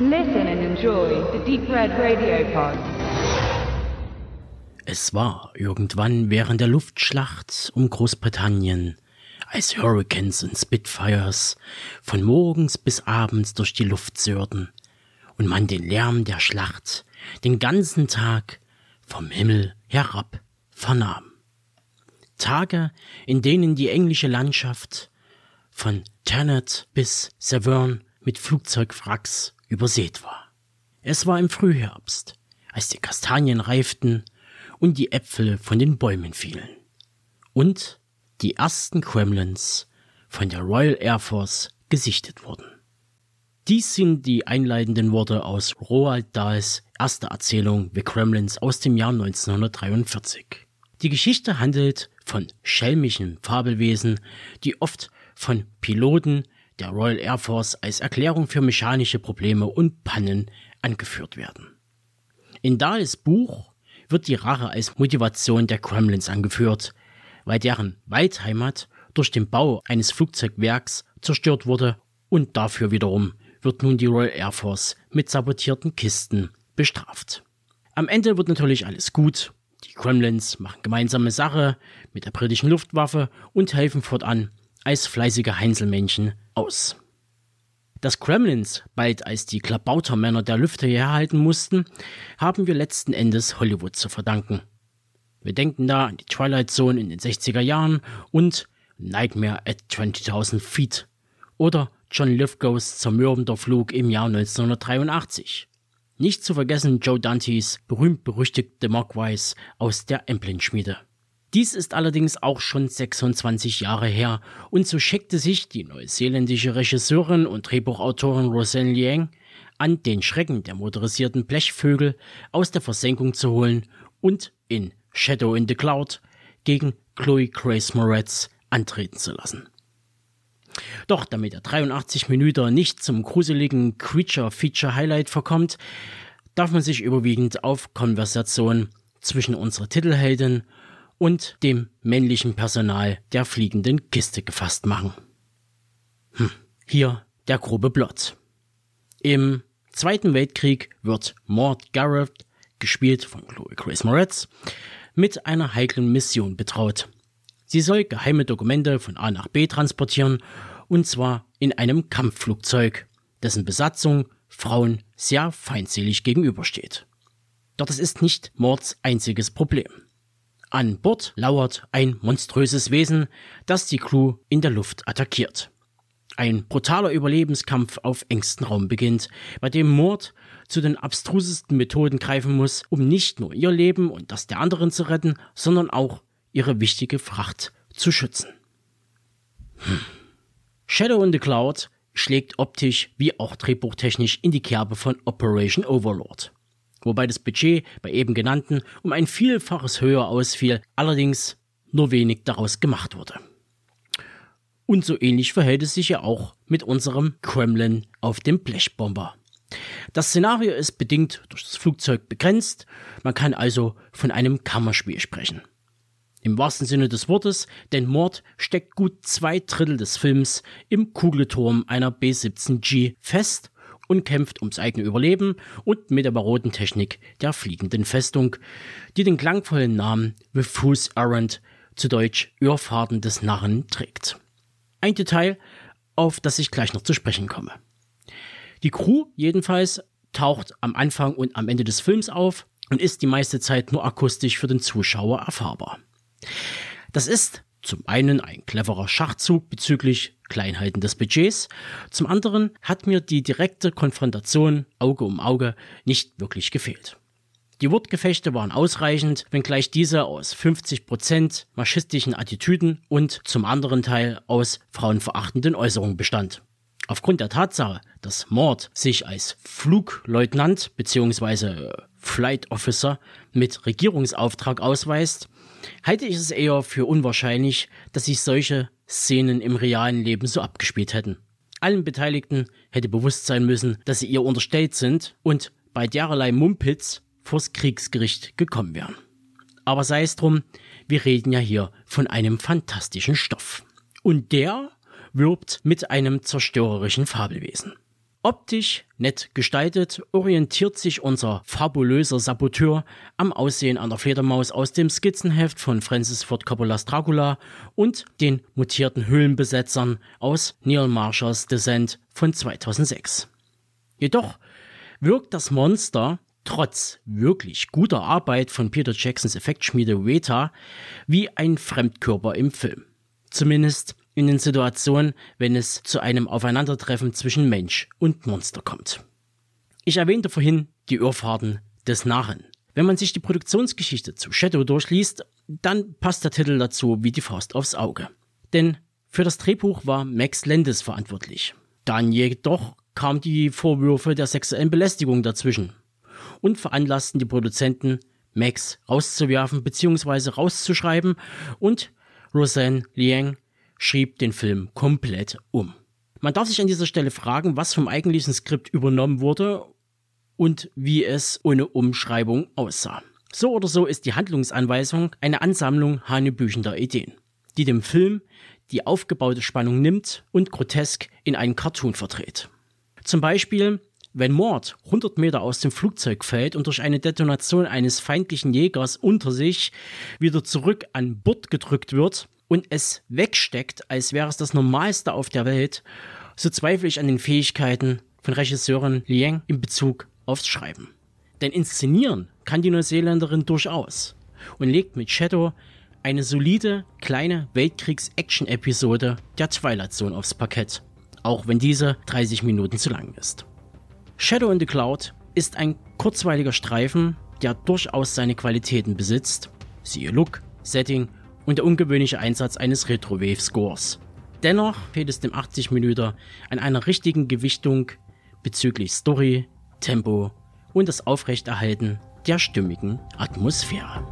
Listen and enjoy the Deep Red Radio Pod. Es war irgendwann während der Luftschlacht um Großbritannien, als Hurricanes und Spitfires von morgens bis abends durch die Luft sörten und man den Lärm der Schlacht den ganzen Tag vom Himmel herab vernahm. Tage, in denen die englische Landschaft von Thanet bis Severn mit Flugzeugwracks übersät war. Es war im Frühherbst, als die Kastanien reiften und die Äpfel von den Bäumen fielen. Und die ersten Kremlins von der Royal Air Force gesichtet wurden. Dies sind die einleitenden Worte aus Roald Dahls erster Erzählung The Kremlins aus dem Jahr 1943. Die Geschichte handelt von schelmischen Fabelwesen, die oft von Piloten der Royal Air Force als Erklärung für mechanische Probleme und Pannen angeführt werden. In Dahls Buch wird die Rache als Motivation der Kremlins angeführt, weil deren Waldheimat durch den Bau eines Flugzeugwerks zerstört wurde und dafür wiederum wird nun die Royal Air Force mit sabotierten Kisten bestraft. Am Ende wird natürlich alles gut. Die Kremlins machen gemeinsame Sache mit der britischen Luftwaffe und helfen fortan als fleißige Heinzelmännchen aus. Dass Kremlins bald als die Klabautermänner der Lüfte herhalten mussten, haben wir letzten Endes Hollywood zu verdanken. Wir denken da an die Twilight Zone in den 60er Jahren und Nightmare at 20.000 Feet oder John Lithgows zermürbender Flug im Jahr 1983. Nicht zu vergessen Joe Dantes berühmt-berüchtigte Mogwais aus der Emplin-Schmiede. Dies ist allerdings auch schon 26 Jahre her und so schickte sich die neuseeländische Regisseurin und Drehbuchautorin Roseanne Liang an, den Schrecken der motorisierten Blechvögel aus der Versenkung zu holen und in Shadow in the Cloud gegen Chloe Grace Moretz antreten zu lassen. Doch damit der 83 Minuten nicht zum gruseligen Creature-Feature-Highlight verkommt, darf man sich überwiegend auf Konversation zwischen unserer Titelheldin und dem männlichen Personal der fliegenden Kiste gefasst machen. Hm. Hier der grobe Plot. Im Zweiten Weltkrieg wird Maud Garrett, gespielt von Chloe Grace Moretz, mit einer heiklen Mission betraut. Sie soll geheime Dokumente von A nach B transportieren, und zwar in einem Kampfflugzeug, dessen Besatzung Frauen sehr feindselig gegenübersteht. Doch das ist nicht Mords einziges Problem. An Bord lauert ein monströses Wesen, das die Crew in der Luft attackiert. Ein brutaler Überlebenskampf auf engstem Raum beginnt, bei dem Mord zu den abstrusesten Methoden greifen muss, um nicht nur ihr Leben und das der anderen zu retten, sondern auch ihre wichtige Fracht zu schützen. Hm. Shadow in the Cloud schlägt optisch wie auch drehbuchtechnisch in die Kerbe von Operation Overlord. Wobei das Budget bei eben genannten um ein Vielfaches höher ausfiel, allerdings nur wenig daraus gemacht wurde. Und so ähnlich verhält es sich ja auch mit unserem Kremlin auf dem Blechbomber. Das Szenario ist bedingt durch das Flugzeug begrenzt, man kann also von einem Kammerspiel sprechen. Im wahrsten Sinne des Wortes, denn Mord steckt gut zwei Drittel des Films im Kugelturm einer B-17G fest und kämpft ums eigene Überleben und mit der baroden Technik der fliegenden Festung, die den klangvollen Namen The Fool's Errand, zu Deutsch Irrfahrten des Narren, trägt. Ein Detail, auf das ich gleich noch zu sprechen komme. Die Crew jedenfalls taucht am Anfang und am Ende des Films auf und ist die meiste Zeit nur akustisch für den Zuschauer erfahrbar. Das ist zum einen ein cleverer Schachzug bezüglich Kleinheiten des Budgets, zum anderen hat mir die direkte Konfrontation Auge um Auge nicht wirklich gefehlt. Die Wortgefechte waren ausreichend, wenngleich diese aus 50% maschistischen Attitüden und zum anderen Teil aus frauenverachtenden Äußerungen bestand. Aufgrund der Tatsache, dass Mord sich als Flugleutnant bzw. Flight Officer mit Regierungsauftrag ausweist, halte ich es eher für unwahrscheinlich, dass sich solche Szenen im realen Leben so abgespielt hätten. Allen Beteiligten hätte bewusst sein müssen, dass sie ihr unterstellt sind und bei dererlei Mumpitz vors Kriegsgericht gekommen wären. Aber sei es drum, wir reden ja hier von einem fantastischen Stoff. Und der wirbt mit einem zerstörerischen Fabelwesen. Optisch nett gestaltet orientiert sich unser fabulöser Saboteur am Aussehen einer Fledermaus aus dem Skizzenheft von Francis Ford Coppolas Dracula und den mutierten Höhlenbesetzern aus Neil Marshalls Descent von 2006. Jedoch wirkt das Monster trotz wirklich guter Arbeit von Peter Jacksons Effektschmiede Weta wie ein Fremdkörper im Film. Zumindest in den Situationen, wenn es zu einem Aufeinandertreffen zwischen Mensch und Monster kommt. Ich erwähnte vorhin die Irrfahrten des Narren. Wenn man sich die Produktionsgeschichte zu Shadow durchliest, dann passt der Titel dazu wie die Faust aufs Auge. Denn für das Drehbuch war Max Landis verantwortlich. Dann jedoch kamen die Vorwürfe der sexuellen Belästigung dazwischen und veranlassten die Produzenten, Max rauszuwerfen bzw. rauszuschreiben und Roseanne Liang schrieb den Film komplett um. Man darf sich an dieser Stelle fragen, was vom eigentlichen Skript übernommen wurde und wie es ohne Umschreibung aussah. So oder so ist die Handlungsanweisung eine Ansammlung hanebüchender Ideen, die dem Film die aufgebaute Spannung nimmt und grotesk in einen Cartoon verdreht. Zum Beispiel, wenn Mord 100 Meter aus dem Flugzeug fällt und durch eine Detonation eines feindlichen Jägers unter sich wieder zurück an Bord gedrückt wird, und es wegsteckt, als wäre es das Normalste auf der Welt, so zweifle ich an den Fähigkeiten von Regisseurin Liang in Bezug aufs Schreiben. Denn inszenieren kann die Neuseeländerin durchaus und legt mit Shadow eine solide kleine Weltkriegs-Action-Episode der Twilight Zone aufs Parkett, auch wenn diese 30 Minuten zu lang ist. Shadow in the Cloud ist ein kurzweiliger Streifen, der durchaus seine Qualitäten besitzt, siehe Look, Setting und der ungewöhnliche Einsatz eines Retro-Wave-Scores. Dennoch fehlt es dem 80 Minuten an einer richtigen Gewichtung bezüglich Story, Tempo und das Aufrechterhalten der stimmigen Atmosphäre.